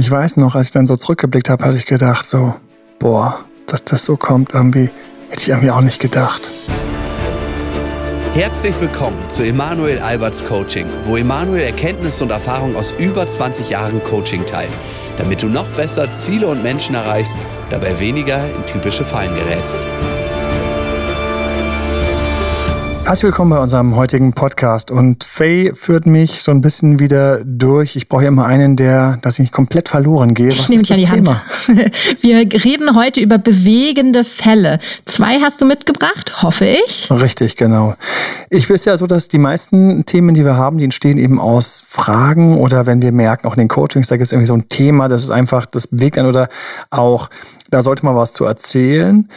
ich weiß noch, als ich dann so zurückgeblickt habe, hatte ich gedacht, so, boah, dass das so kommt, irgendwie, hätte ich irgendwie auch nicht gedacht. Herzlich willkommen zu Emanuel Alberts Coaching, wo Emanuel Erkenntnisse und Erfahrung aus über 20 Jahren Coaching teilt, damit du noch besser Ziele und Menschen erreichst, dabei weniger in typische Fallen gerätst. Herzlich willkommen bei unserem heutigen Podcast. Und Faye führt mich so ein bisschen wieder durch. Ich brauche ja immer einen, der, dass ich nicht komplett verloren gehe. Was ich nehme dich an die Thema? Hand. Wir reden heute über bewegende Fälle. Zwei hast du mitgebracht, hoffe ich. Richtig, genau. Ich weiß ja so, dass die meisten Themen, die wir haben, die entstehen eben aus Fragen oder wenn wir merken, auch in den Coachings, da gibt es irgendwie so ein Thema, das ist einfach, das bewegt einen oder auch, da sollte man was zu erzählen.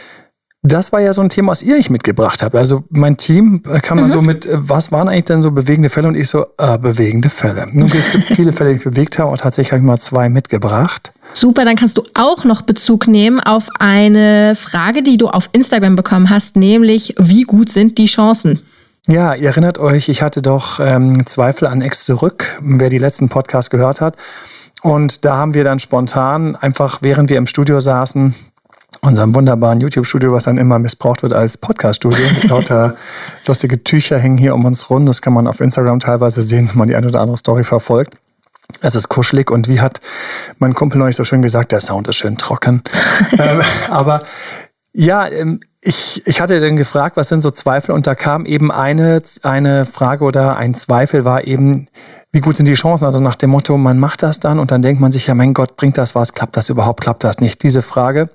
Das war ja so ein Thema, was ihr euch mitgebracht habt. Also mein Team äh, kam mhm. so mit, äh, was waren eigentlich denn so bewegende Fälle? Und ich so, äh, bewegende Fälle. Nun, es gibt viele Fälle, die ich bewegt habe und tatsächlich habe ich mal zwei mitgebracht. Super, dann kannst du auch noch Bezug nehmen auf eine Frage, die du auf Instagram bekommen hast, nämlich wie gut sind die Chancen? Ja, ihr erinnert euch, ich hatte doch ähm, Zweifel an Ex zurück, wer die letzten Podcasts gehört hat. Und da haben wir dann spontan, einfach während wir im Studio saßen, unserem wunderbaren YouTube-Studio, was dann immer missbraucht wird als Podcast-Studio. Lauter lustige Tücher hängen hier um uns rum. Das kann man auf Instagram teilweise sehen, wenn man die eine oder andere Story verfolgt. Es ist kuschelig und wie hat mein Kumpel neulich so schön gesagt, der Sound ist schön trocken. ähm, aber ja, ähm, ich, ich hatte dann gefragt, was sind so Zweifel und da kam eben eine, eine Frage oder ein Zweifel war eben, wie gut sind die Chancen? Also nach dem Motto, man macht das dann und dann denkt man sich ja, mein Gott, bringt das was? Klappt das überhaupt? Klappt das nicht? Diese Frage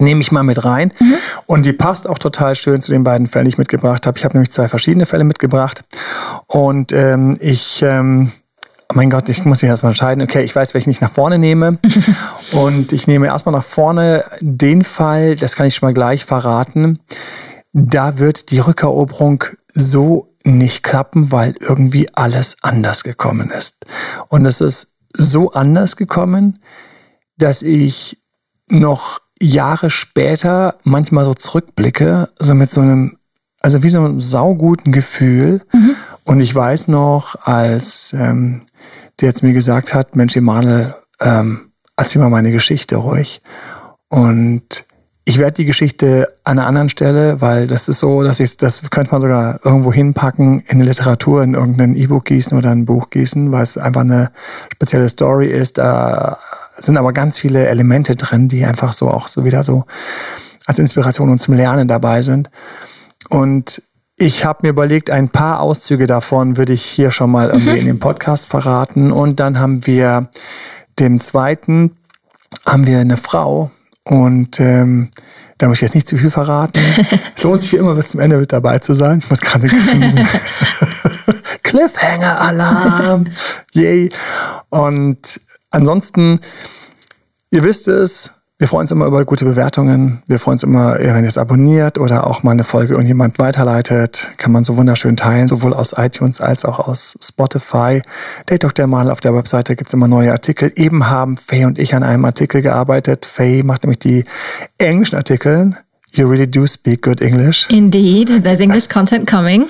nehme ich mal mit rein. Mhm. Und die passt auch total schön zu den beiden Fällen, die ich mitgebracht habe. Ich habe nämlich zwei verschiedene Fälle mitgebracht. Und ähm, ich, ähm, oh mein Gott, ich muss mich erstmal entscheiden. Okay, ich weiß, welchen ich nach vorne nehme. und ich nehme erstmal nach vorne den Fall, das kann ich schon mal gleich verraten. Da wird die Rückeroberung so nicht klappen, weil irgendwie alles anders gekommen ist. Und es ist so anders gekommen, dass ich noch Jahre später manchmal so zurückblicke, so mit so einem, also wie so einem sauguten Gefühl. Mhm. Und ich weiß noch, als ähm, der jetzt mir gesagt hat, Mensch, Emanuel, ähm, erzähl mal meine Geschichte ruhig. Und ich werde die Geschichte an einer anderen Stelle, weil das ist so, dass ich, das könnte man sogar irgendwo hinpacken, in eine Literatur, in irgendein E-Book gießen oder ein Buch gießen, weil es einfach eine spezielle Story ist. Da sind aber ganz viele Elemente drin, die einfach so auch so wieder so als Inspiration und zum Lernen dabei sind. Und ich habe mir überlegt, ein paar Auszüge davon würde ich hier schon mal irgendwie mhm. in dem Podcast verraten. Und dann haben wir dem zweiten, haben wir eine Frau und ähm, da muss ich jetzt nicht zu viel verraten. es lohnt sich immer bis zum Ende mit dabei zu sein. Ich muss gerade grinsen. Cliffhanger-Alarm! Yay! Und Ansonsten, ihr wisst es, wir freuen uns immer über gute Bewertungen. Wir freuen uns immer, wenn ihr es abonniert oder auch mal eine Folge irgendjemand weiterleitet. Kann man so wunderschön teilen, sowohl aus iTunes als auch aus Spotify. Date Dr. Mal auf der Webseite gibt's immer neue Artikel. Eben haben Faye und ich an einem Artikel gearbeitet. Faye macht nämlich die englischen Artikel You really do speak good English. Indeed, there's English content coming.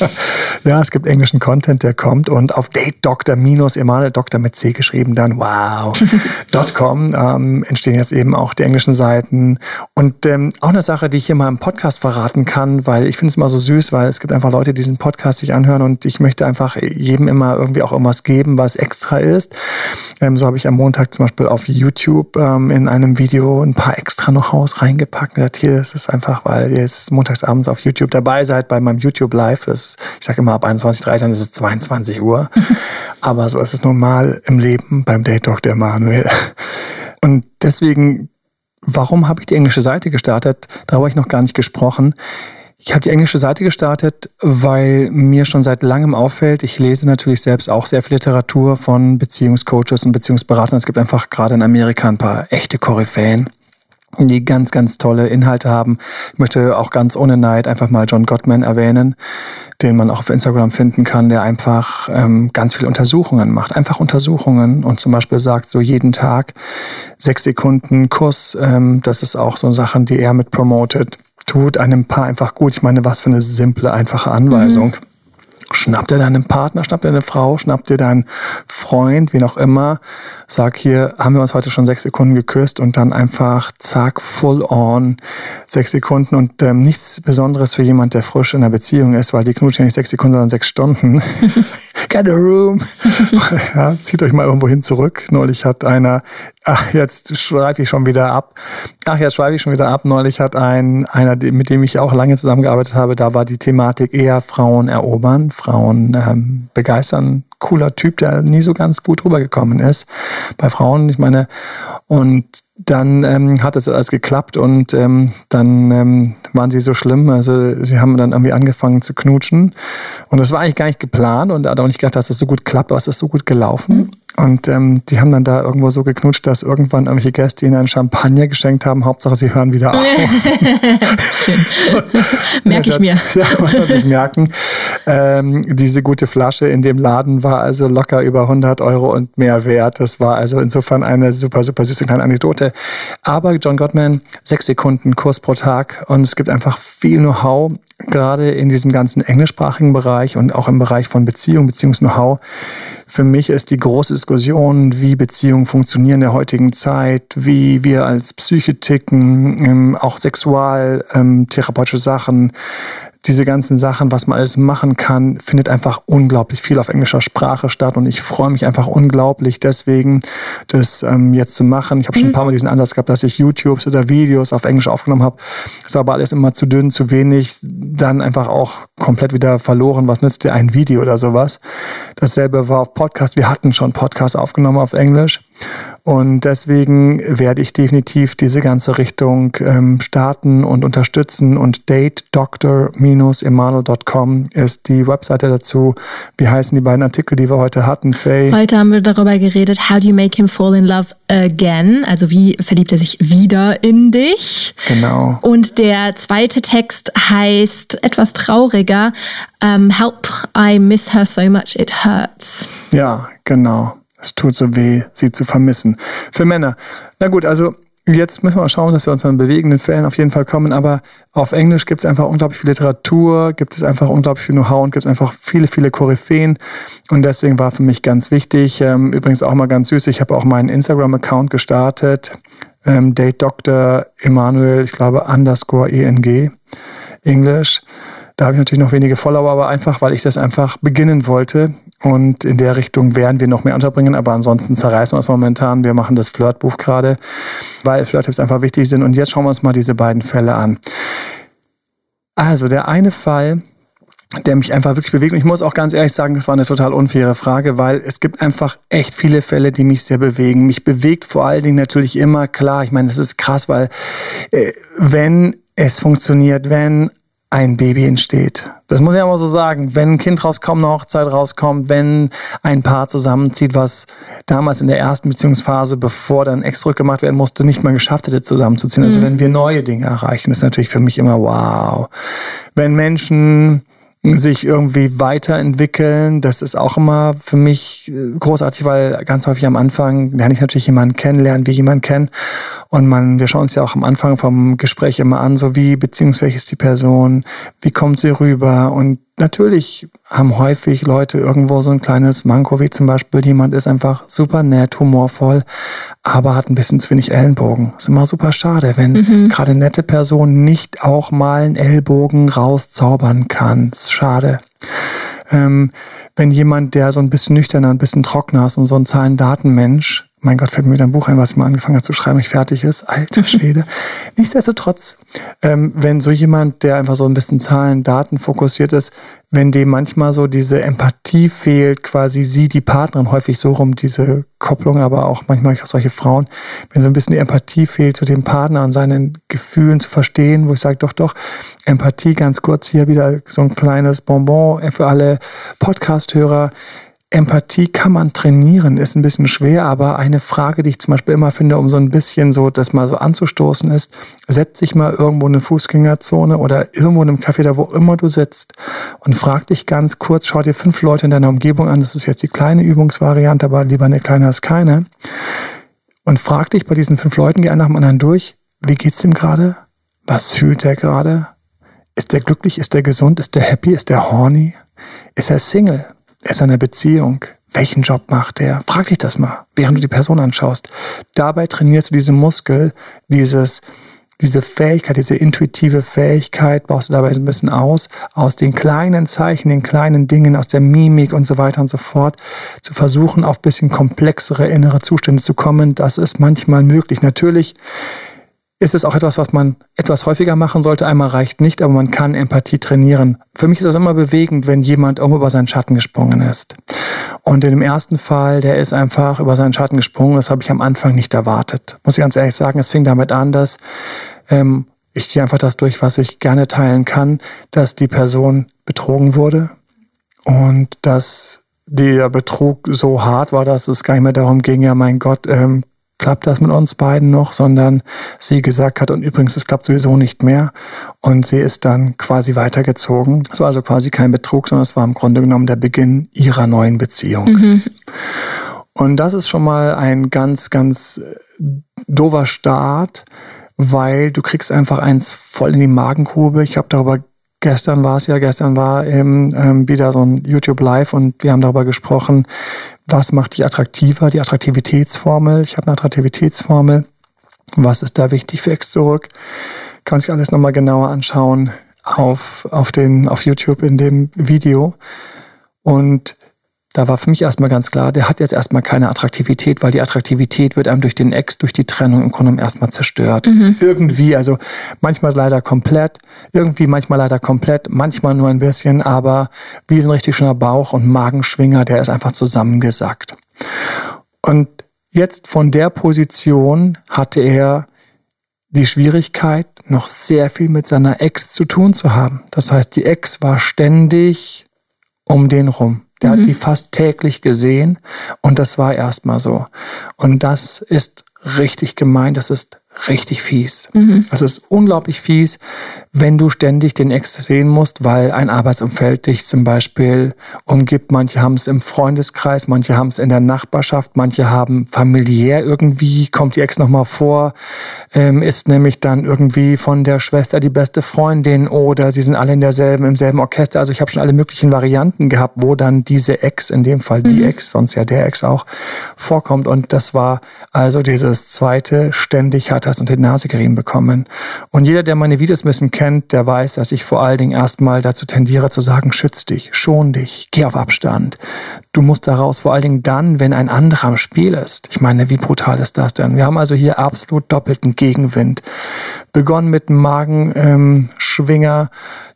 ja, es gibt englischen Content, der kommt und auf Date Dr. minus Emanuel Doktor mit C geschrieben dann wow. .com ähm, entstehen jetzt eben auch die englischen Seiten und ähm, auch eine Sache, die ich hier mal im Podcast verraten kann, weil ich finde es immer so süß, weil es gibt einfach Leute, die diesen Podcast sich anhören und ich möchte einfach jedem immer irgendwie auch irgendwas geben, was extra ist. Ähm, so habe ich am Montag zum Beispiel auf YouTube ähm, in einem Video ein paar extra noch Haus reingepackt. Und hier es ist einfach, weil ihr jetzt montagsabends auf YouTube dabei seid bei meinem YouTube Live. Das, ich sage immer ab 21.30 Uhr, ist es 22 Uhr. Aber so ist es normal im Leben beim Date Dr. Emanuel. Und deswegen, warum habe ich die englische Seite gestartet? Darüber habe ich noch gar nicht gesprochen. Ich habe die englische Seite gestartet, weil mir schon seit langem auffällt, ich lese natürlich selbst auch sehr viel Literatur von Beziehungscoaches und Beziehungsberatern. Es gibt einfach gerade in Amerika ein paar echte Koryphäen die ganz, ganz tolle Inhalte haben. Ich möchte auch ganz ohne Neid einfach mal John Gottman erwähnen, den man auch auf Instagram finden kann, der einfach ähm, ganz viele Untersuchungen macht. Einfach Untersuchungen und zum Beispiel sagt, so jeden Tag sechs Sekunden Kuss, ähm, das ist auch so Sachen, die er mit promotet. Tut einem Paar einfach gut. Ich meine, was für eine simple, einfache Anweisung. Mhm. Schnapp dir deinen Partner, schnapp dir deine Frau, schnapp dir deinen Freund, wie noch immer. Sag hier, haben wir uns heute schon sechs Sekunden geküsst und dann einfach zack, full on, sechs Sekunden und ähm, nichts Besonderes für jemand, der frisch in einer Beziehung ist, weil die knutschen ja nicht sechs Sekunden, sondern sechs Stunden. Get a room. ja, zieht euch mal irgendwo hin zurück. Neulich hat einer, ach, jetzt schreibe ich schon wieder ab. Ach, jetzt schreibe ich schon wieder ab. Neulich hat ein, einer, mit dem ich auch lange zusammengearbeitet habe, da war die Thematik eher Frauen erobern, Frauen ähm, begeistern. Cooler Typ, der nie so ganz gut rübergekommen ist. Bei Frauen, ich meine, und dann ähm, hat es alles geklappt und ähm, dann ähm, waren sie so schlimm. Also sie haben dann irgendwie angefangen zu knutschen. Und das war eigentlich gar nicht geplant und hat auch nicht gedacht, dass das so gut klappt, aber es ist so gut gelaufen. Und ähm, die haben dann da irgendwo so geknutscht, dass irgendwann irgendwelche Gäste ihnen einen Champagner geschenkt haben. Hauptsache, sie hören wieder auf. Merke ich mir. Ja, muss man sich merken. Ähm, diese gute Flasche in dem Laden war also locker über 100 Euro und mehr wert. Das war also insofern eine super, super süße kleine Anekdote. Aber John Gottman, sechs Sekunden Kurs pro Tag und es gibt einfach viel Know-how, gerade in diesem ganzen englischsprachigen Bereich und auch im Bereich von Beziehung, Beziehungs-Know-how für mich ist die große Diskussion, wie Beziehungen funktionieren in der heutigen Zeit, wie wir als Psyche ticken, ähm, auch sexualtherapeutische ähm, Sachen, diese ganzen Sachen, was man alles machen kann, findet einfach unglaublich viel auf englischer Sprache statt. Und ich freue mich einfach unglaublich deswegen, das ähm, jetzt zu machen. Ich habe schon ein mhm. paar Mal diesen Ansatz gehabt, dass ich YouTubes oder Videos auf Englisch aufgenommen habe. War aber alles immer zu dünn, zu wenig, dann einfach auch komplett wieder verloren. Was nützt dir ein Video oder sowas? Dasselbe war auf Podcast. Wir hatten schon Podcasts aufgenommen auf Englisch. Und deswegen werde ich definitiv diese ganze Richtung ähm, starten und unterstützen. Und datedoctor-emanuel.com ist die Webseite dazu. Wie heißen die beiden Artikel, die wir heute hatten, Faye? Heute haben wir darüber geredet, how do you make him fall in love again? Also wie verliebt er sich wieder in dich? Genau. Und der zweite Text heißt etwas trauriger, um, help, I miss her so much it hurts. Ja, genau. Es tut so weh, sie zu vermissen. Für Männer. Na gut, also jetzt müssen wir mal schauen, dass wir uns an bewegenden Fällen auf jeden Fall kommen. Aber auf Englisch gibt es einfach unglaublich viel Literatur, gibt es einfach unglaublich viel Know-how und gibt es einfach viele, viele Koryphäen. Und deswegen war für mich ganz wichtig, ähm, übrigens auch mal ganz süß, ich habe auch meinen Instagram-Account gestartet. Ähm, Date Dr. Emanuel, ich glaube, underscore ENG, Englisch. Da habe ich natürlich noch wenige Follower, aber einfach, weil ich das einfach beginnen wollte. Und in der Richtung werden wir noch mehr unterbringen, aber ansonsten zerreißen wir uns momentan. Wir machen das Flirtbuch gerade, weil Flirttipps einfach wichtig sind. Und jetzt schauen wir uns mal diese beiden Fälle an. Also der eine Fall, der mich einfach wirklich bewegt. Und ich muss auch ganz ehrlich sagen, das war eine total unfaire Frage, weil es gibt einfach echt viele Fälle, die mich sehr bewegen. Mich bewegt vor allen Dingen natürlich immer klar. Ich meine, das ist krass, weil äh, wenn es funktioniert, wenn ein Baby entsteht. Das muss ich aber so sagen. Wenn ein Kind rauskommt, eine Hochzeit rauskommt, wenn ein Paar zusammenzieht, was damals in der ersten Beziehungsphase, bevor dann Ex rückgemacht werden musste, nicht mal geschafft hätte, zusammenzuziehen. Also mhm. wenn wir neue Dinge erreichen, ist natürlich für mich immer wow. Wenn Menschen sich irgendwie weiterentwickeln. Das ist auch immer für mich äh, großartig, weil ganz häufig am Anfang lerne ich natürlich jemanden kennenlernen, wie jemand kennt. Und man, wir schauen uns ja auch am Anfang vom Gespräch immer an, so wie beziehungsfähig ist die Person, wie kommt sie rüber und natürlich haben häufig Leute irgendwo so ein kleines Manko, wie zum Beispiel jemand ist einfach super nett, humorvoll, aber hat ein bisschen zu wenig Ellenbogen. Ist immer super schade, wenn mhm. gerade nette Person nicht auch mal einen Ellbogen rauszaubern kann. Ist schade. Ähm, wenn jemand, der so ein bisschen nüchterner, ein bisschen trockener ist und so ein Zahlen-Daten-Mensch, mein Gott, fällt mir wieder ein Buch ein, was ich mal angefangen habe zu schreiben, ich fertig ist. Alter Schwede. Nichtsdestotrotz, ähm, wenn so jemand, der einfach so ein bisschen Zahlen, Daten fokussiert ist, wenn dem manchmal so diese Empathie fehlt, quasi sie, die Partnerin, häufig so rum, diese Kopplung, aber auch manchmal auch solche Frauen, wenn so ein bisschen die Empathie fehlt zu dem Partner und seinen Gefühlen zu verstehen, wo ich sage, doch, doch, Empathie, ganz kurz hier wieder so ein kleines Bonbon für alle Podcast-Hörer. Empathie kann man trainieren, ist ein bisschen schwer, aber eine Frage, die ich zum Beispiel immer finde, um so ein bisschen so das mal so anzustoßen, ist, setz dich mal irgendwo in eine Fußgängerzone oder irgendwo in einem Café, da wo immer du sitzt und frag dich ganz kurz, schau dir fünf Leute in deiner Umgebung an, das ist jetzt die kleine Übungsvariante, aber lieber eine kleine als keine, und frag dich bei diesen fünf Leuten, geh einer nach dem anderen durch, wie geht's dem gerade? Was fühlt der gerade? Ist der glücklich? Ist der gesund? Ist der happy? Ist der horny? Ist er Single? Ist er in einer Beziehung? Welchen Job macht er? Frag dich das mal, während du die Person anschaust. Dabei trainierst du diesen Muskel, dieses, diese Fähigkeit, diese intuitive Fähigkeit baust du dabei so ein bisschen aus, aus den kleinen Zeichen, den kleinen Dingen, aus der Mimik und so weiter und so fort, zu versuchen, auf bisschen komplexere innere Zustände zu kommen. Das ist manchmal möglich. Natürlich ist es auch etwas, was man etwas häufiger machen sollte. Einmal reicht nicht, aber man kann Empathie trainieren. Für mich ist das immer bewegend, wenn jemand irgendwo über seinen Schatten gesprungen ist. Und in dem ersten Fall, der ist einfach über seinen Schatten gesprungen. Das habe ich am Anfang nicht erwartet. Muss ich ganz ehrlich sagen, es fing damit an, dass ähm, ich gehe einfach das durch, was ich gerne teilen kann, dass die Person betrogen wurde und dass der Betrug so hart war, dass es gar nicht mehr darum ging, ja mein Gott, ähm, klappt das mit uns beiden noch, sondern sie gesagt hat, und übrigens, es klappt sowieso nicht mehr. Und sie ist dann quasi weitergezogen. Es war also quasi kein Betrug, sondern es war im Grunde genommen der Beginn ihrer neuen Beziehung. Mhm. Und das ist schon mal ein ganz, ganz äh, dover Start, weil du kriegst einfach eins voll in die Magengrube. Ich habe darüber gestern war es ja, gestern war eben ähm, wieder so ein YouTube Live und wir haben darüber gesprochen, was macht dich attraktiver, die Attraktivitätsformel. Ich habe eine Attraktivitätsformel. Was ist da wichtig für Ex zurück? Kann sich alles nochmal genauer anschauen auf, auf, den, auf YouTube in dem Video. Und da war für mich erstmal ganz klar, der hat jetzt erstmal keine Attraktivität, weil die Attraktivität wird einem durch den Ex, durch die Trennung im Grunde erstmal zerstört. Mhm. Irgendwie, also manchmal leider komplett, irgendwie manchmal leider komplett, manchmal nur ein bisschen, aber wie so ein richtig schöner Bauch- und Magenschwinger, der ist einfach zusammengesackt. Und jetzt von der Position hatte er die Schwierigkeit, noch sehr viel mit seiner Ex zu tun zu haben. Das heißt, die Ex war ständig um den rum. Der mhm. hat die fast täglich gesehen und das war erstmal so. Und das ist richtig gemein, das ist richtig fies. Mhm. Es ist unglaublich fies, wenn du ständig den Ex sehen musst, weil ein Arbeitsumfeld dich zum Beispiel umgibt. Manche haben es im Freundeskreis, manche haben es in der Nachbarschaft, manche haben familiär irgendwie, kommt die Ex nochmal vor, ähm, ist nämlich dann irgendwie von der Schwester die beste Freundin oder sie sind alle in derselben, im selben Orchester. Also ich habe schon alle möglichen Varianten gehabt, wo dann diese Ex, in dem Fall die mhm. Ex, sonst ja der Ex auch, vorkommt. Und das war also dieses zweite, ständig hat das unter die Nase gerieben bekommen. Und jeder, der meine Videos ein bisschen kennt, der weiß, dass ich vor allen Dingen erstmal dazu tendiere zu sagen, schütz dich, schon dich, geh auf Abstand. Du musst daraus vor allen Dingen dann, wenn ein anderer am Spiel ist. Ich meine, wie brutal ist das denn? Wir haben also hier absolut doppelten Gegenwind. Begonnen mit Magenschwinger, ähm,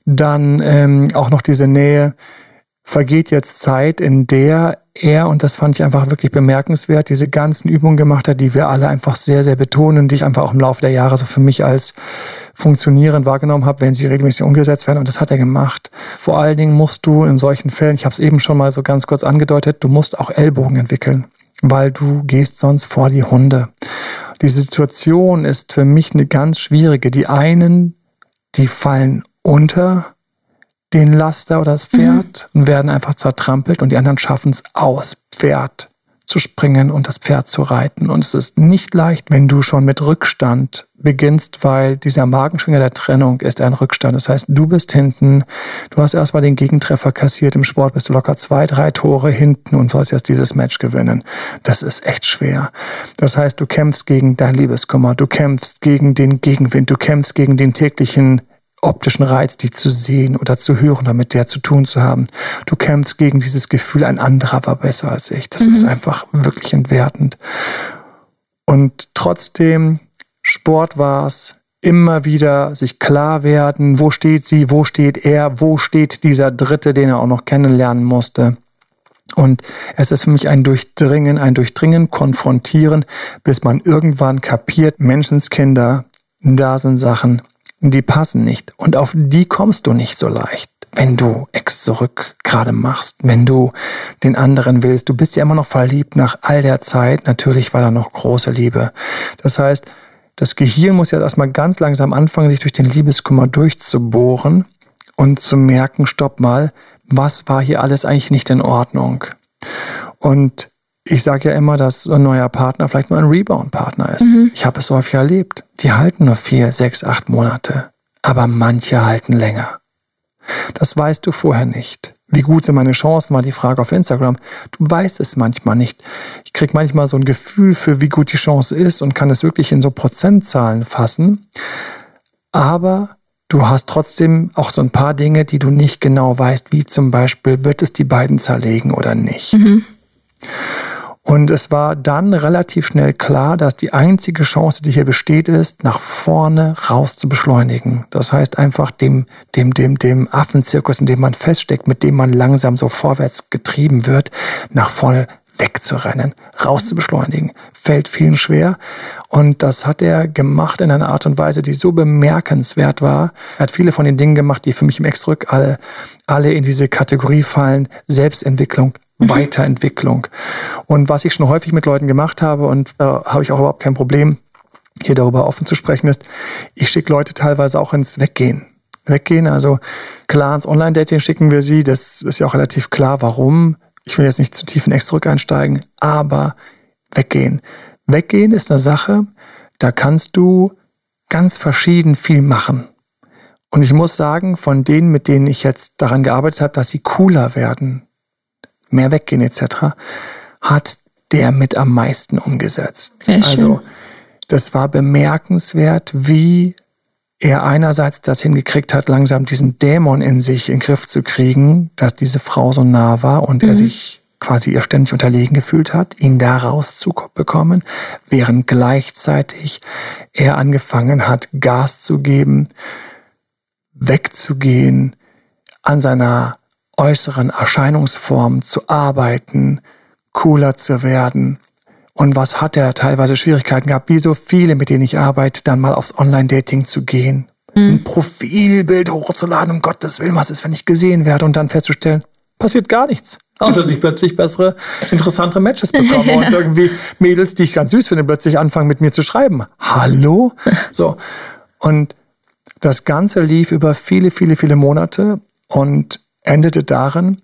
dann ähm, auch noch diese Nähe. Vergeht jetzt Zeit, in der er, und das fand ich einfach wirklich bemerkenswert, diese ganzen Übungen gemacht hat, die wir alle einfach sehr, sehr betonen, die ich einfach auch im Laufe der Jahre so für mich als funktionierend wahrgenommen habe, wenn sie regelmäßig umgesetzt werden. Und das hat er gemacht. Vor allen Dingen musst du in solchen Fällen, ich habe es eben schon mal so ganz kurz angedeutet, du musst auch Ellbogen entwickeln, weil du gehst sonst vor die Hunde. Diese Situation ist für mich eine ganz schwierige. Die einen, die fallen unter den Laster oder das Pferd mhm. und werden einfach zertrampelt und die anderen schaffen es aus Pferd zu springen und das Pferd zu reiten. Und es ist nicht leicht, wenn du schon mit Rückstand beginnst, weil dieser Magenschwinger der Trennung ist ein Rückstand. Das heißt, du bist hinten, du hast erstmal den Gegentreffer kassiert, im Sport bist du locker zwei, drei Tore hinten und sollst jetzt dieses Match gewinnen. Das ist echt schwer. Das heißt, du kämpfst gegen dein Liebeskummer, du kämpfst gegen den Gegenwind, du kämpfst gegen den täglichen optischen Reiz, die zu sehen oder zu hören oder mit der zu tun zu haben. Du kämpfst gegen dieses Gefühl, ein anderer war besser als ich. Das mhm. ist einfach wirklich entwertend. Und trotzdem, Sport war es, immer wieder sich klar werden, wo steht sie, wo steht er, wo steht dieser Dritte, den er auch noch kennenlernen musste. Und es ist für mich ein Durchdringen, ein Durchdringen, konfrontieren, bis man irgendwann kapiert, Menschenskinder, da sind Sachen, die passen nicht. Und auf die kommst du nicht so leicht, wenn du Ex zurück gerade machst, wenn du den anderen willst. Du bist ja immer noch verliebt nach all der Zeit. Natürlich war da noch große Liebe. Das heißt, das Gehirn muss ja erstmal ganz langsam anfangen, sich durch den Liebeskummer durchzubohren und zu merken, stopp mal, was war hier alles eigentlich nicht in Ordnung? Und ich sage ja immer, dass ein neuer Partner vielleicht nur ein Rebound-Partner ist. Mhm. Ich habe es häufig erlebt. Die halten nur vier, sechs, acht Monate. Aber manche halten länger. Das weißt du vorher nicht. Wie gut sind meine Chancen, war die Frage auf Instagram. Du weißt es manchmal nicht. Ich krieg manchmal so ein Gefühl für, wie gut die Chance ist und kann es wirklich in so Prozentzahlen fassen. Aber du hast trotzdem auch so ein paar Dinge, die du nicht genau weißt, wie zum Beispiel, wird es die beiden zerlegen oder nicht. Mhm. Und es war dann relativ schnell klar, dass die einzige Chance, die hier besteht, ist, nach vorne raus zu beschleunigen. Das heißt einfach dem, dem, dem, dem Affenzirkus, in dem man feststeckt, mit dem man langsam so vorwärts getrieben wird, nach vorne wegzurennen, raus zu beschleunigen. Fällt vielen schwer. Und das hat er gemacht in einer Art und Weise, die so bemerkenswert war. Er hat viele von den Dingen gemacht, die für mich im Ex-Rück alle, alle in diese Kategorie fallen. Selbstentwicklung, Mhm. Weiterentwicklung. Und was ich schon häufig mit Leuten gemacht habe, und da habe ich auch überhaupt kein Problem, hier darüber offen zu sprechen, ist, ich schicke Leute teilweise auch ins Weggehen. Weggehen, also klar ins Online-Dating schicken wir sie, das ist ja auch relativ klar, warum. Ich will jetzt nicht zu tief in Ex zurück einsteigen, aber weggehen. Weggehen ist eine Sache, da kannst du ganz verschieden viel machen. Und ich muss sagen, von denen, mit denen ich jetzt daran gearbeitet habe, dass sie cooler werden, mehr weggehen etc., hat der mit am meisten umgesetzt. Sehr also das war bemerkenswert, wie er einerseits das hingekriegt hat, langsam diesen Dämon in sich in den Griff zu kriegen, dass diese Frau so nah war und mhm. er sich quasi ihr ständig unterlegen gefühlt hat, ihn da rauszubekommen, während gleichzeitig er angefangen hat, Gas zu geben, wegzugehen, an seiner äußeren Erscheinungsform zu arbeiten, cooler zu werden. Und was hat er teilweise Schwierigkeiten gehabt, wie so viele, mit denen ich arbeite, dann mal aufs Online-Dating zu gehen. Mhm. Ein Profilbild hochzuladen, um Gottes Willen, was ist, wenn ich gesehen werde und dann festzustellen, passiert gar nichts. Außer dass ich plötzlich bessere, interessantere Matches bekomme und irgendwie Mädels, die ich ganz süß finde, plötzlich anfangen mit mir zu schreiben. Hallo? So. Und das Ganze lief über viele, viele, viele Monate und endete darin,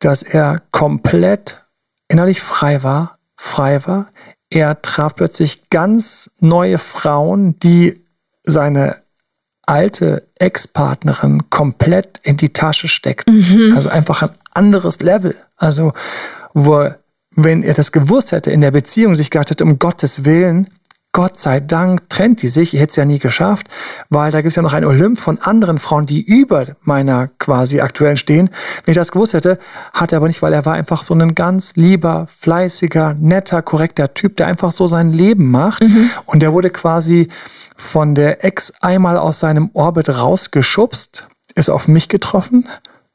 dass er komplett innerlich frei war, frei war. Er traf plötzlich ganz neue Frauen, die seine alte Ex-Partnerin komplett in die Tasche steckt. Mhm. Also einfach ein anderes Level. Also, wo, wenn er das gewusst hätte, in der Beziehung sich gedacht hätte, um Gottes Willen, Gott sei Dank trennt die sich. Ich hätte es ja nie geschafft, weil da gibt es ja noch ein Olymp von anderen Frauen, die über meiner quasi aktuellen stehen. Wenn ich das gewusst hätte, hat er aber nicht, weil er war einfach so ein ganz lieber, fleißiger, netter, korrekter Typ, der einfach so sein Leben macht. Mhm. Und der wurde quasi von der Ex einmal aus seinem Orbit rausgeschubst, ist auf mich getroffen.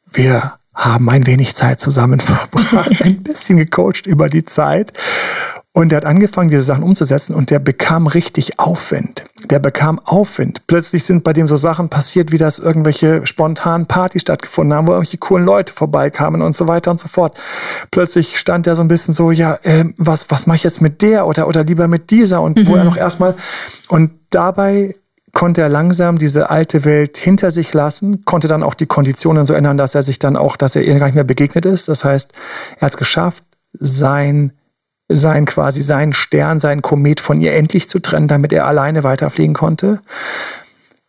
Wir haben ein wenig Zeit zusammen verbracht, ein bisschen gecoacht über die Zeit. Und der hat angefangen, diese Sachen umzusetzen und der bekam richtig Aufwind. Der bekam Aufwind. Plötzlich sind bei dem so Sachen passiert, wie dass irgendwelche spontanen Partys stattgefunden haben, wo irgendwelche coolen Leute vorbeikamen und so weiter und so fort. Plötzlich stand er so ein bisschen so, ja, äh, was, was mache ich jetzt mit der oder, oder lieber mit dieser und mhm. wo er noch erstmal, und dabei konnte er langsam diese alte Welt hinter sich lassen, konnte dann auch die Konditionen so ändern, dass er sich dann auch, dass er ihr gar nicht mehr begegnet ist. Das heißt, er hat es geschafft, sein sein quasi sein Stern, sein Komet von ihr endlich zu trennen, damit er alleine weiterfliegen konnte.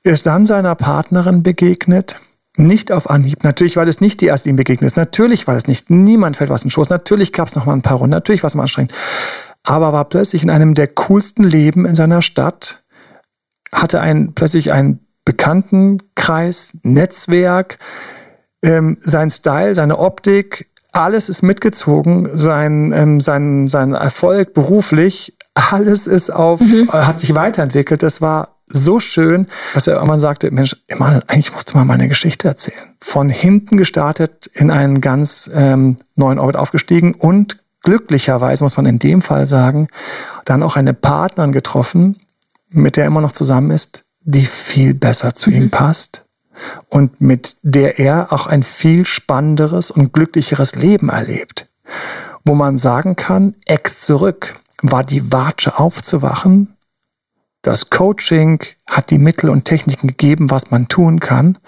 Ist dann seiner Partnerin begegnet, nicht auf Anhieb. Natürlich war das nicht die erste, die ihm begegnet ist. Natürlich war das nicht. Niemand fällt was in den Schoß. Natürlich gab es noch mal ein paar Runden. Natürlich war es mal anstrengend. Aber war plötzlich in einem der coolsten Leben in seiner Stadt, hatte ein, plötzlich einen Bekanntenkreis, Netzwerk, ähm, sein Style, seine Optik, alles ist mitgezogen, sein, ähm, sein, sein Erfolg beruflich, alles ist auf, mhm. Äh, hat sich weiterentwickelt. Das war so schön, dass er irgendwann sagte, Mensch, Emanuel, eigentlich musst du mal meine Geschichte erzählen. Von hinten gestartet, in einen ganz ähm, neuen Orbit aufgestiegen und glücklicherweise, muss man in dem Fall sagen, dann auch eine Partnerin getroffen, mit der er immer noch zusammen ist, die viel besser zu mhm. ihm passt, und mit der er auch ein viel spannenderes und glücklicheres Leben erlebt. Wo man sagen kann, ex zurück war die Watsche aufzuwachen. Das Coaching hat die Mittel und Techniken gegeben, was man tun kann,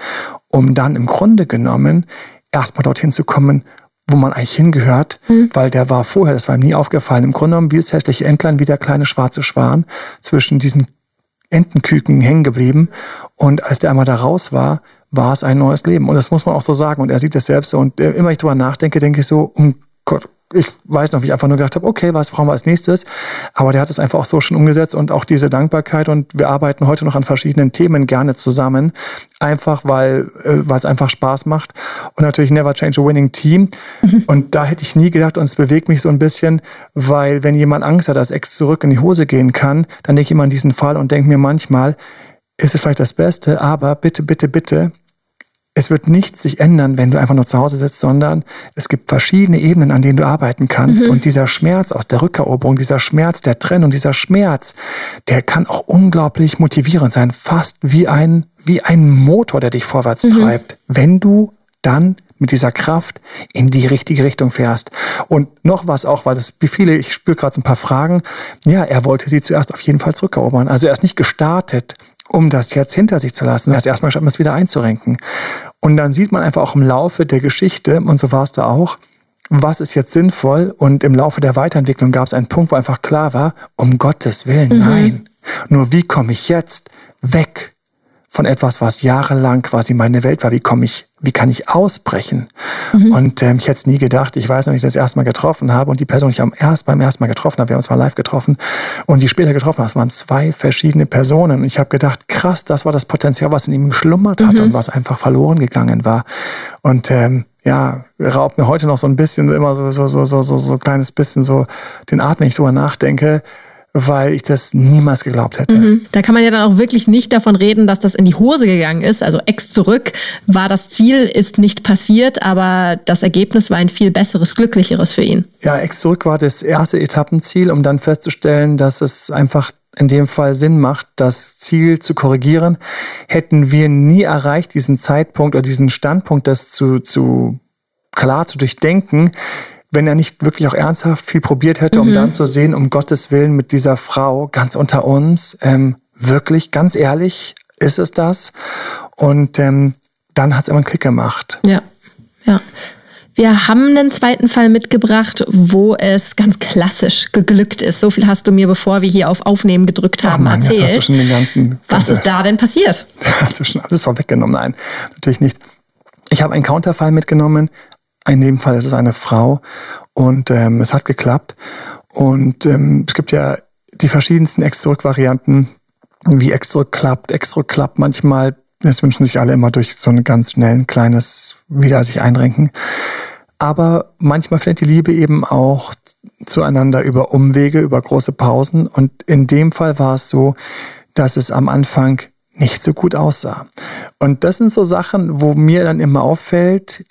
um dann im Grunde genommen erstmal dorthin zu kommen, wo man eigentlich hingehört, mhm. weil der war vorher, das war ihm nie aufgefallen, im Grunde genommen wie das hässliche Entlein, wie der kleine schwarze Schwan zwischen diesen Entenküken hängen geblieben. Und als der einmal da raus war, war es ein neues Leben. Und das muss man auch so sagen. Und er sieht es selbst so. Und äh, immer ich drüber nachdenke, denke ich so, um Gott, ich weiß noch, wie ich einfach nur gedacht habe, okay, was brauchen wir als nächstes? Aber der hat es einfach auch so schon umgesetzt und auch diese Dankbarkeit und wir arbeiten heute noch an verschiedenen Themen gerne zusammen, einfach weil äh, weil es einfach Spaß macht und natürlich never change a winning team mhm. und da hätte ich nie gedacht und es bewegt mich so ein bisschen, weil wenn jemand Angst hat, dass Ex zurück in die Hose gehen kann, dann denke ich immer an diesen Fall und denke mir manchmal, ist es vielleicht das Beste, aber bitte, bitte, bitte, es wird nichts sich ändern, wenn du einfach nur zu Hause sitzt, sondern es gibt verschiedene Ebenen, an denen du arbeiten kannst. Mhm. Und dieser Schmerz aus der Rückeroberung, dieser Schmerz der Trennung, dieser Schmerz, der kann auch unglaublich motivierend sein, fast wie ein, wie ein Motor, der dich vorwärts mhm. treibt, wenn du dann mit dieser Kraft in die richtige Richtung fährst. Und noch was auch, weil das wie viele, ich spüre gerade so ein paar Fragen. Ja, er wollte sie zuerst auf jeden Fall zurückerobern. Also er ist nicht gestartet um das jetzt hinter sich zu lassen, erst erstmal statt es wieder einzurenken. Und dann sieht man einfach auch im Laufe der Geschichte, und so war es da auch, was ist jetzt sinnvoll? Und im Laufe der Weiterentwicklung gab es einen Punkt, wo einfach klar war, um Gottes Willen, mhm. nein. Nur wie komme ich jetzt weg von etwas, was jahrelang quasi meine Welt war. Wie komme ich, wie kann ich ausbrechen? Mhm. Und ähm, ich hätte es nie gedacht. Ich weiß noch, ich das erste Mal getroffen habe und die Person, die ich am erst, beim ersten Mal getroffen habe, wir haben uns mal live getroffen und die später getroffen haben, das waren zwei verschiedene Personen. Und ich habe gedacht, krass, das war das Potenzial, was in ihm geschlummert hat mhm. und was einfach verloren gegangen war. Und ähm, ja, raubt mir heute noch so ein bisschen immer so so so so so so kleines bisschen so den Atem, wenn ich drüber nachdenke weil ich das niemals geglaubt hätte. Mhm. Da kann man ja dann auch wirklich nicht davon reden, dass das in die Hose gegangen ist. Also Ex zurück war das Ziel, ist nicht passiert, aber das Ergebnis war ein viel besseres, glücklicheres für ihn. Ja, Ex zurück war das erste Etappenziel, um dann festzustellen, dass es einfach in dem Fall Sinn macht, das Ziel zu korrigieren. Hätten wir nie erreicht, diesen Zeitpunkt oder diesen Standpunkt, das zu, zu klar zu durchdenken, wenn er nicht wirklich auch ernsthaft viel probiert hätte, um mhm. dann zu sehen, um Gottes Willen mit dieser Frau ganz unter uns, ähm, wirklich, ganz ehrlich, ist es das? Und ähm, dann hat es immer einen Klick gemacht. Ja, ja. Wir haben einen zweiten Fall mitgebracht, wo es ganz klassisch geglückt ist. So viel hast du mir, bevor wir hier auf Aufnehmen gedrückt haben, oh Mann, erzählt. hast du schon den ganzen, Was ist da denn passiert? Hast du schon alles vorweggenommen? Nein, natürlich nicht. Ich habe einen Counterfall mitgenommen, in dem Fall ist es eine Frau und ähm, es hat geklappt. Und ähm, es gibt ja die verschiedensten Ex-Zurück-Varianten, wie Ex-Zurück klappt, Ex-Zurück klappt manchmal. Das wünschen sich alle immer durch so ein ganz schnell kleines Wieder sich einrenken. Aber manchmal findet die Liebe eben auch zueinander über Umwege, über große Pausen. Und in dem Fall war es so, dass es am Anfang nicht so gut aussah. Und das sind so Sachen, wo mir dann immer auffällt,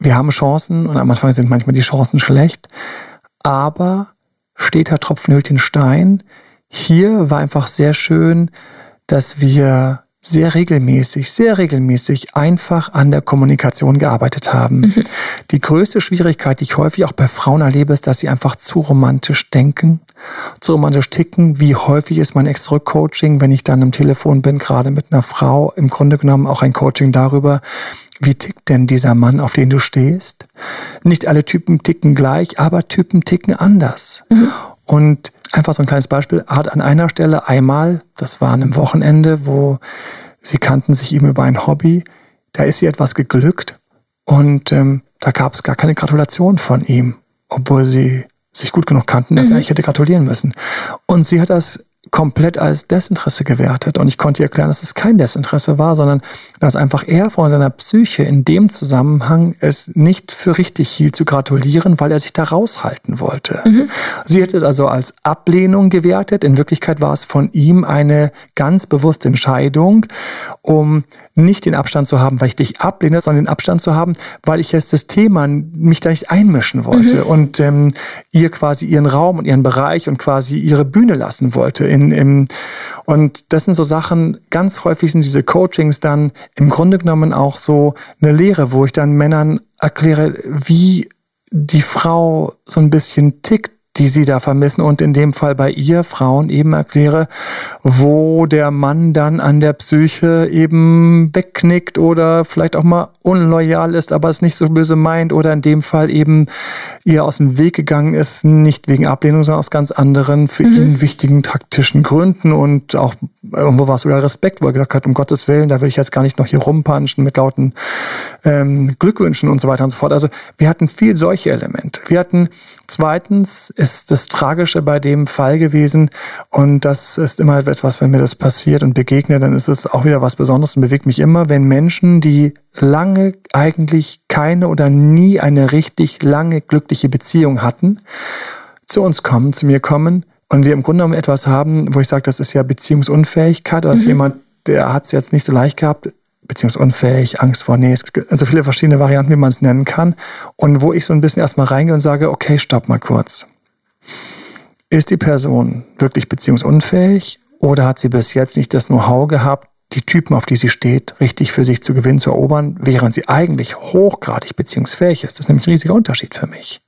wir haben Chancen und am Anfang sind manchmal die Chancen schlecht, aber steter Tropfen hüllt den Stein. Hier war einfach sehr schön, dass wir sehr regelmäßig, sehr regelmäßig einfach an der Kommunikation gearbeitet haben. Mhm. Die größte Schwierigkeit, die ich häufig auch bei Frauen erlebe, ist, dass sie einfach zu romantisch denken, zu romantisch ticken. Wie häufig ist mein Ex-Coaching, wenn ich dann im Telefon bin, gerade mit einer Frau, im Grunde genommen auch ein Coaching darüber, wie tickt denn dieser Mann, auf den du stehst? Nicht alle Typen ticken gleich, aber Typen ticken anders. Mhm. Und einfach so ein kleines Beispiel, hat an einer Stelle einmal, das war an einem Wochenende, wo sie kannten sich eben über ein Hobby, da ist ihr etwas geglückt und ähm, da gab es gar keine Gratulation von ihm, obwohl sie sich gut genug kannten, dass mhm. er eigentlich hätte gratulieren müssen. Und sie hat das komplett als Desinteresse gewertet. Und ich konnte ihr erklären, dass es kein Desinteresse war, sondern dass einfach er von seiner Psyche in dem Zusammenhang es nicht für richtig hielt zu gratulieren, weil er sich da raushalten wollte. Mhm. Sie hätte also als Ablehnung gewertet. In Wirklichkeit war es von ihm eine ganz bewusste Entscheidung, um nicht den Abstand zu haben, weil ich dich ablehne, sondern den Abstand zu haben, weil ich jetzt das Thema mich da nicht einmischen wollte mhm. und ähm, ihr quasi ihren Raum und ihren Bereich und quasi ihre Bühne lassen wollte. In, im, und das sind so Sachen, ganz häufig sind diese Coachings dann im Grunde genommen auch so eine Lehre, wo ich dann Männern erkläre, wie die Frau so ein bisschen tickt die sie da vermissen und in dem Fall bei ihr Frauen eben erkläre, wo der Mann dann an der Psyche eben wegknickt oder vielleicht auch mal unloyal ist, aber es nicht so böse meint oder in dem Fall eben ihr aus dem Weg gegangen ist, nicht wegen Ablehnung, sondern aus ganz anderen für mhm. ihn wichtigen taktischen Gründen und auch irgendwo war es sogar Respekt, wo er gesagt hat, um Gottes Willen, da will ich jetzt gar nicht noch hier rumpanschen mit lauten ähm, Glückwünschen und so weiter und so fort. Also wir hatten viel solche Elemente. Wir hatten zweitens ist das Tragische bei dem Fall gewesen und das ist immer etwas, wenn mir das passiert und begegnet, dann ist es auch wieder was Besonderes und bewegt mich immer, wenn Menschen, die lange eigentlich keine oder nie eine richtig lange glückliche Beziehung hatten, zu uns kommen, zu mir kommen und wir im Grunde genommen etwas haben, wo ich sage, das ist ja Beziehungsunfähigkeit, dass mhm. jemand, der hat es jetzt nicht so leicht gehabt, beziehungsunfähig, Angst vor Nähe, also viele verschiedene Varianten, wie man es nennen kann. Und wo ich so ein bisschen erstmal reingehe und sage, okay, stopp mal kurz. Ist die Person wirklich beziehungsunfähig oder hat sie bis jetzt nicht das Know-how gehabt, die Typen, auf die sie steht, richtig für sich zu gewinnen, zu erobern, während sie eigentlich hochgradig beziehungsfähig ist. Das ist nämlich ein riesiger Unterschied für mich.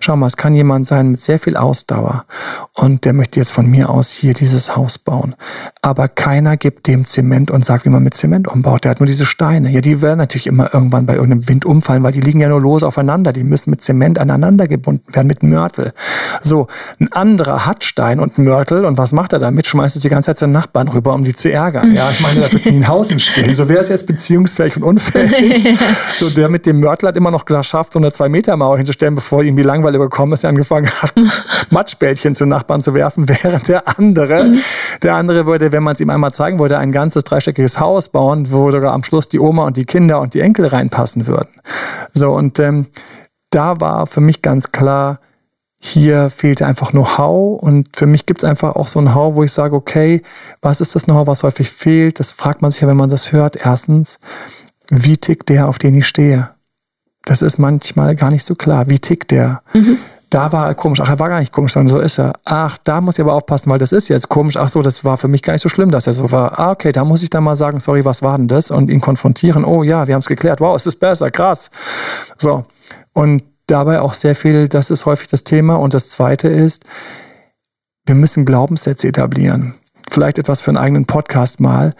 Schau mal, es kann jemand sein mit sehr viel Ausdauer und der möchte jetzt von mir aus hier dieses Haus bauen. Aber keiner gibt dem Zement und sagt, wie man mit Zement umbaut. Der hat nur diese Steine. Ja, die werden natürlich immer irgendwann bei irgendeinem Wind umfallen, weil die liegen ja nur los aufeinander. Die müssen mit Zement aneinander gebunden werden, mit Mörtel. So, ein anderer hat Stein und Mörtel und was macht er damit? Schmeißt es die ganze Zeit seinen Nachbarn rüber, um die zu ärgern. Ja, ich meine, das wird nie in Hausen stehen. So, wer ist jetzt beziehungsfähig und unfähig? So, der mit dem Mörtel hat immer noch geschafft, so eine Zwei-Meter-Mauer hinzustellen, bevor ihm die bekommen ist, er angefangen hat, Matschbällchen zu Nachbarn zu werfen, während der andere, mhm. der andere würde, wenn man es ihm einmal zeigen wollte, ein ganzes dreistöckiges Haus bauen, wo sogar am Schluss die Oma und die Kinder und die Enkel reinpassen würden. So, und ähm, da war für mich ganz klar, hier fehlte einfach Know-how und für mich gibt es einfach auch so ein Know-how, wo ich sage, okay, was ist das Know-how, was häufig fehlt? Das fragt man sich ja, wenn man das hört. Erstens, wie tickt der, auf den ich stehe? Das ist manchmal gar nicht so klar. Wie tickt der? Mhm. Da war er komisch. Ach, er war gar nicht komisch, sondern so ist er. Ach, da muss ich aber aufpassen, weil das ist jetzt komisch. Ach so, das war für mich gar nicht so schlimm, dass er so war. Ah, okay, da muss ich dann mal sagen, sorry, was war denn das? Und ihn konfrontieren. Oh ja, wir haben es geklärt. Wow, es ist besser, krass. So. Und dabei auch sehr viel, das ist häufig das Thema. Und das zweite ist, wir müssen Glaubenssätze etablieren. Vielleicht etwas für einen eigenen Podcast mal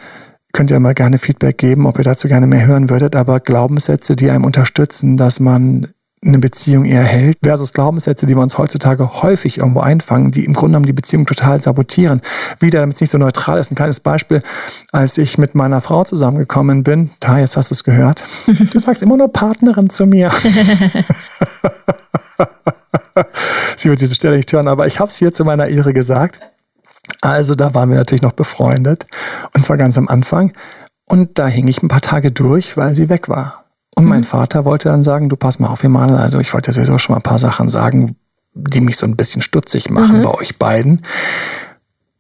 könnt ihr mal gerne Feedback geben, ob ihr dazu gerne mehr hören würdet, aber Glaubenssätze, die einem unterstützen, dass man eine Beziehung eher hält, versus Glaubenssätze, die wir uns heutzutage häufig irgendwo einfangen, die im Grunde genommen die Beziehung total sabotieren. Wieder, damit es nicht so neutral ist, ein kleines Beispiel, als ich mit meiner Frau zusammengekommen bin, da jetzt hast du es gehört, du sagst immer nur Partnerin zu mir. Sie wird diese Stelle nicht hören, aber ich habe es hier zu meiner Ehre gesagt. Also da waren wir natürlich noch befreundet und zwar ganz am Anfang. Und da hing ich ein paar Tage durch, weil sie weg war. Und mein mhm. Vater wollte dann sagen, du pass mal auf, Emanuel, also ich wollte sowieso schon mal ein paar Sachen sagen, die mich so ein bisschen stutzig machen mhm. bei euch beiden.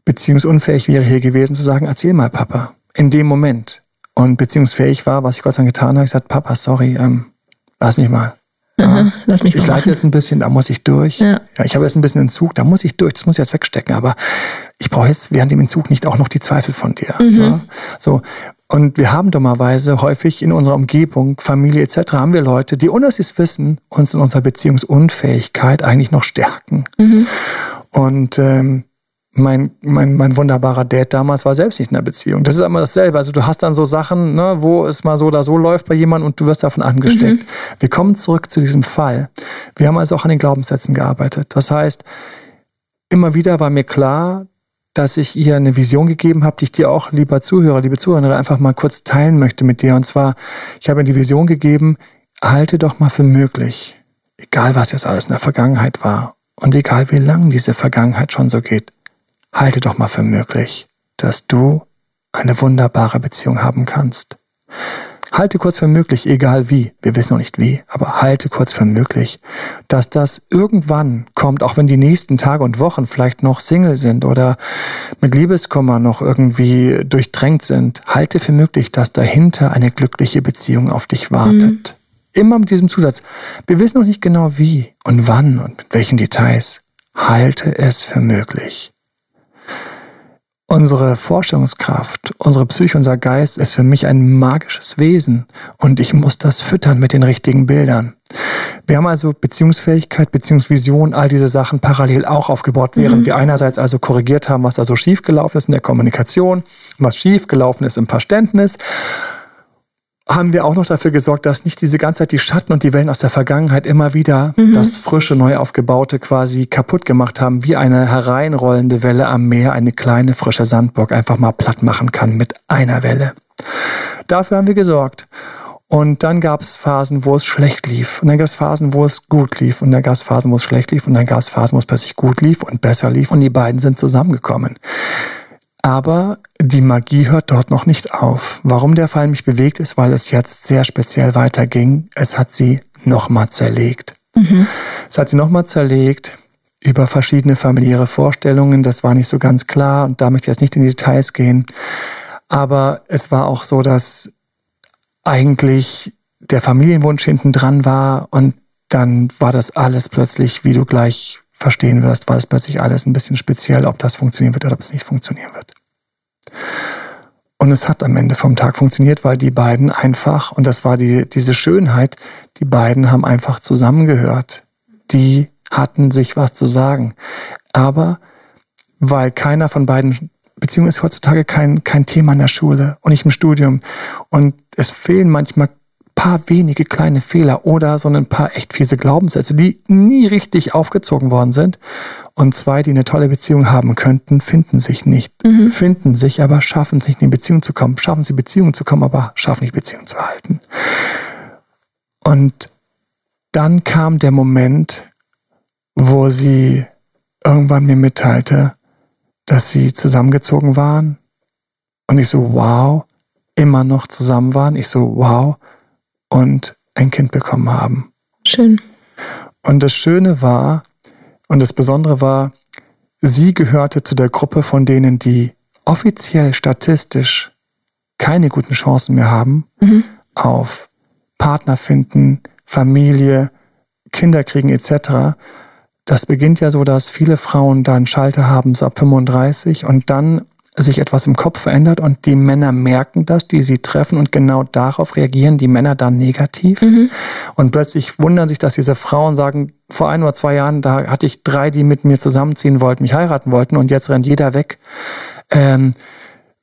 Beziehungsunfähig wäre hier gewesen zu sagen, erzähl mal, Papa. In dem Moment. Und beziehungsfähig war, was ich Gott sei Dank getan habe, ich gesagt, Papa, sorry, ähm, lass mich mal. Aha, lass mich ich leite jetzt ein bisschen, da muss ich durch. Ja. ja. ich habe jetzt ein bisschen Entzug, da muss ich durch, das muss ich jetzt wegstecken. Aber ich brauche jetzt während dem Entzug nicht auch noch die Zweifel von dir. Mhm. Ja? So. Und wir haben dummerweise häufig in unserer Umgebung, Familie etc., haben wir Leute, die ohne dass sie es wissen, uns in unserer Beziehungsunfähigkeit eigentlich noch stärken. Mhm. Und ähm, mein, mein, mein wunderbarer Dad damals war selbst nicht in einer Beziehung. Das ist immer dasselbe. Also du hast dann so Sachen, ne, wo es mal so oder so läuft bei jemandem und du wirst davon angesteckt. Mhm. Wir kommen zurück zu diesem Fall. Wir haben also auch an den Glaubenssätzen gearbeitet. Das heißt, immer wieder war mir klar, dass ich ihr eine Vision gegeben habe, die ich dir auch, lieber Zuhörer, liebe Zuhörer, einfach mal kurz teilen möchte mit dir. Und zwar, ich habe ihr die Vision gegeben, halte doch mal für möglich, egal was jetzt alles in der Vergangenheit war und egal wie lang diese Vergangenheit schon so geht, halte doch mal für möglich, dass du eine wunderbare Beziehung haben kannst. Halte kurz für möglich, egal wie, wir wissen noch nicht wie, aber halte kurz für möglich, dass das irgendwann kommt, auch wenn die nächsten Tage und Wochen vielleicht noch Single sind oder mit Liebeskummer noch irgendwie durchdrängt sind. Halte für möglich, dass dahinter eine glückliche Beziehung auf dich wartet. Mhm. Immer mit diesem Zusatz. Wir wissen noch nicht genau wie und wann und mit welchen Details. Halte es für möglich. Unsere Vorstellungskraft, unsere Psyche, unser Geist ist für mich ein magisches Wesen und ich muss das füttern mit den richtigen Bildern. Wir haben also Beziehungsfähigkeit, Beziehungsvision, all diese Sachen parallel auch aufgebaut, während mhm. wir einerseits also korrigiert haben, was da so schiefgelaufen ist in der Kommunikation, was schiefgelaufen ist im Verständnis haben wir auch noch dafür gesorgt, dass nicht diese ganze Zeit die Schatten und die Wellen aus der Vergangenheit immer wieder mhm. das frische, neu aufgebaute quasi kaputt gemacht haben, wie eine hereinrollende Welle am Meer eine kleine, frische Sandburg einfach mal platt machen kann mit einer Welle. Dafür haben wir gesorgt. Und dann gab es Phasen, wo es schlecht lief. Und dann gab es Phasen, wo es gut lief. Und dann gab es Phasen, wo es schlecht lief. Und dann gab es Phasen, wo es plötzlich gut lief und besser lief. Und die beiden sind zusammengekommen. Aber die Magie hört dort noch nicht auf. Warum der Fall mich bewegt, ist, weil es jetzt sehr speziell weiterging. Es hat sie nochmal zerlegt. Mhm. Es hat sie nochmal zerlegt über verschiedene familiäre Vorstellungen. Das war nicht so ganz klar und da möchte ich jetzt nicht in die Details gehen. Aber es war auch so, dass eigentlich der Familienwunsch hinten dran war und dann war das alles plötzlich, wie du gleich verstehen wirst, war es plötzlich alles ein bisschen speziell, ob das funktionieren wird oder ob es nicht funktionieren wird. Und es hat am Ende vom Tag funktioniert, weil die beiden einfach, und das war die, diese Schönheit, die beiden haben einfach zusammengehört. Die hatten sich was zu sagen. Aber weil keiner von beiden, Beziehung ist heutzutage kein, kein Thema in der Schule und nicht im Studium. Und es fehlen manchmal paar wenige kleine Fehler oder so ein paar echt fiese Glaubenssätze, die nie richtig aufgezogen worden sind. Und zwei, die eine tolle Beziehung haben könnten, finden sich nicht. Mhm. Finden sich, aber schaffen sich nicht in Beziehung zu kommen. Schaffen sie Beziehung zu kommen, aber schaffen nicht Beziehung zu halten. Und dann kam der Moment, wo sie irgendwann mir mitteilte, dass sie zusammengezogen waren. Und ich so, wow, immer noch zusammen waren. Ich so, wow, und ein Kind bekommen haben. Schön. Und das Schöne war, und das Besondere war, sie gehörte zu der Gruppe von denen, die offiziell statistisch keine guten Chancen mehr haben mhm. auf Partner finden, Familie, Kinder kriegen etc. Das beginnt ja so, dass viele Frauen da einen Schalter haben, so ab 35 und dann sich etwas im Kopf verändert und die Männer merken das, die sie treffen und genau darauf reagieren die Männer dann negativ. Mhm. Und plötzlich wundern sich, dass diese Frauen sagen, vor ein oder zwei Jahren, da hatte ich drei, die mit mir zusammenziehen wollten, mich heiraten wollten und jetzt rennt jeder weg. Ähm,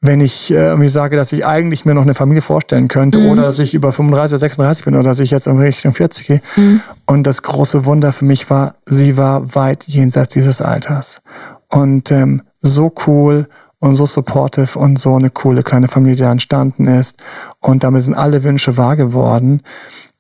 wenn ich äh, irgendwie sage, dass ich eigentlich mir noch eine Familie vorstellen könnte mhm. oder dass ich über 35 oder 36 bin oder dass ich jetzt in Richtung 40 gehe. Mhm. Und das große Wunder für mich war, sie war weit jenseits dieses Alters. Und ähm, so cool und so supportive und so eine coole kleine Familie, die da entstanden ist. Und damit sind alle Wünsche wahr geworden.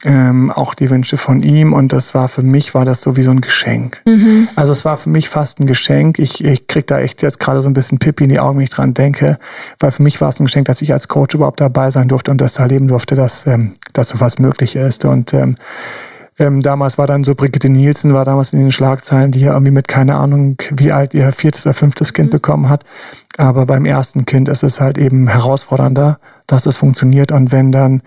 Ähm, auch die Wünsche von ihm und das war für mich war das so wie so ein Geschenk. Mhm. Also es war für mich fast ein Geschenk. Ich, ich krieg da echt jetzt gerade so ein bisschen Pippi in die Augen, wenn ich dran denke, weil für mich war es ein Geschenk, dass ich als Coach überhaupt dabei sein durfte und das erleben durfte, dass, ähm, dass so was möglich ist und ähm, ähm, damals war dann so Brigitte Nielsen, war damals in den Schlagzeilen, die ja irgendwie mit keine Ahnung, wie alt ihr viertes oder fünftes Kind mhm. bekommen hat. Aber beim ersten Kind ist es halt eben herausfordernder, dass es funktioniert. Und wenn dann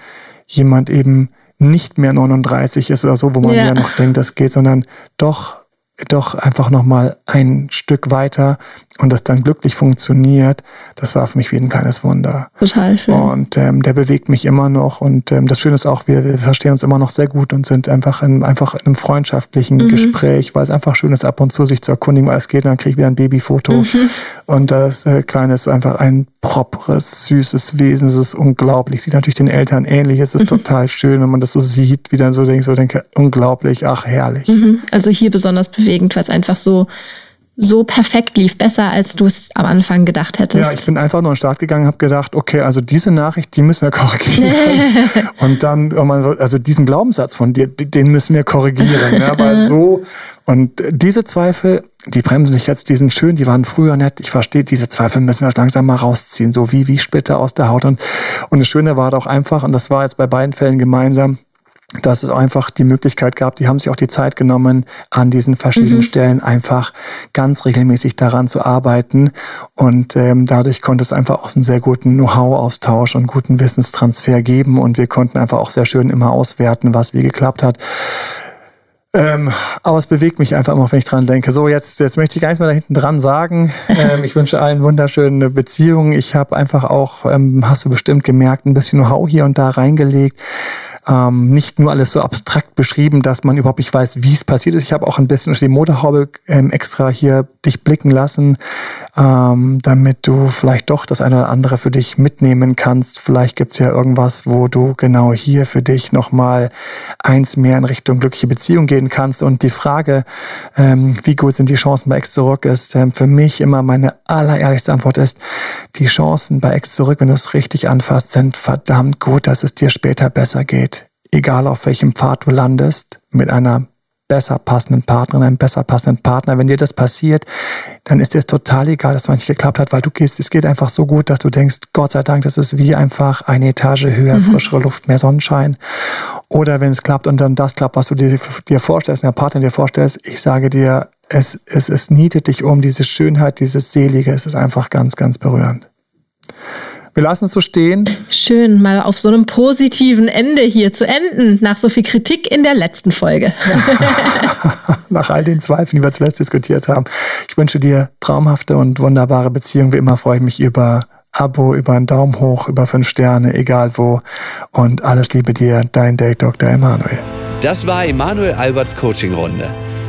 jemand eben nicht mehr 39 ist oder so, wo man ja, ja noch denkt, das geht, sondern doch doch einfach nochmal ein Stück weiter und das dann glücklich funktioniert, das war für mich wie ein kleines Wunder. Total schön. Und ähm, der bewegt mich immer noch und ähm, das Schöne ist auch, wir, wir verstehen uns immer noch sehr gut und sind einfach in, einfach in einem freundschaftlichen mhm. Gespräch, weil es einfach schön ist, ab und zu sich zu erkundigen, was geht und dann kriege ich wieder ein Babyfoto mhm. und das äh, Kleine ist einfach ein properes, süßes Wesen, es ist unglaublich, sieht natürlich den Eltern ähnlich, es ist mhm. total schön, wenn man das so sieht, wie dann so denkt, so denke, unglaublich, ach herrlich. Mhm. Also hier besonders bewegt bewegend, weil es einfach so so perfekt lief, besser als du es am Anfang gedacht hättest. Ja, ich bin einfach nur in den Start gegangen, habe gedacht, okay, also diese Nachricht, die müssen wir korrigieren. und dann, also diesen Glaubenssatz von dir, den müssen wir korrigieren, ja, weil so und diese Zweifel, die bremsen sich jetzt, die sind schön, die waren früher nett. Ich verstehe, diese Zweifel müssen wir jetzt langsam mal rausziehen, so wie wie Splitter aus der Haut und und das Schöne war doch einfach und das war jetzt bei beiden Fällen gemeinsam dass es einfach die Möglichkeit gab, die haben sich auch die Zeit genommen, an diesen verschiedenen mhm. Stellen einfach ganz regelmäßig daran zu arbeiten. Und ähm, dadurch konnte es einfach auch einen sehr guten Know-how-Austausch und guten Wissenstransfer geben. Und wir konnten einfach auch sehr schön immer auswerten, was wie geklappt hat. Ähm, aber es bewegt mich einfach immer, wenn ich dran denke. So, jetzt, jetzt möchte ich gar nichts mehr da hinten dran sagen. Ähm, ich wünsche allen wunderschöne Beziehungen. Ich habe einfach auch, ähm, hast du bestimmt gemerkt, ein bisschen Know-how hier und da reingelegt. Ähm, nicht nur alles so abstrakt beschrieben, dass man überhaupt nicht weiß, wie es passiert ist. Ich habe auch ein bisschen durch die Motorhaube ähm, extra hier dich blicken lassen, ähm, damit du vielleicht doch das eine oder andere für dich mitnehmen kannst. Vielleicht gibt es ja irgendwas, wo du genau hier für dich nochmal eins mehr in Richtung glückliche Beziehung gehen kannst. Und die Frage, ähm, wie gut sind die Chancen bei Ex zurück, ist ähm, für mich immer meine allerehrlichste Antwort ist, die Chancen bei Ex zurück, wenn du es richtig anfasst, sind verdammt gut, dass es dir später besser geht. Egal auf welchem Pfad du landest, mit einer besser passenden Partnerin, einem besser passenden Partner. Wenn dir das passiert, dann ist dir total egal, dass es nicht geklappt hat, weil du gehst, es geht einfach so gut, dass du denkst, Gott sei Dank, das ist wie einfach eine Etage höher, mhm. frischere Luft, mehr Sonnenschein. Oder wenn es klappt und dann das klappt, was du dir, dir vorstellst, der Partner dir vorstellst, ich sage dir, es, es, es nietet dich um, diese Schönheit, dieses Selige, es ist einfach ganz, ganz berührend. Wir lassen es so stehen. Schön, mal auf so einem positiven Ende hier zu enden, nach so viel Kritik in der letzten Folge. nach all den Zweifeln, die wir zuletzt diskutiert haben. Ich wünsche dir traumhafte und wunderbare Beziehungen. Wie immer freue ich mich über Abo, über einen Daumen hoch, über fünf Sterne, egal wo. Und alles Liebe dir, dein Date Dr. Emanuel. Das war Emanuel Alberts Coaching Runde.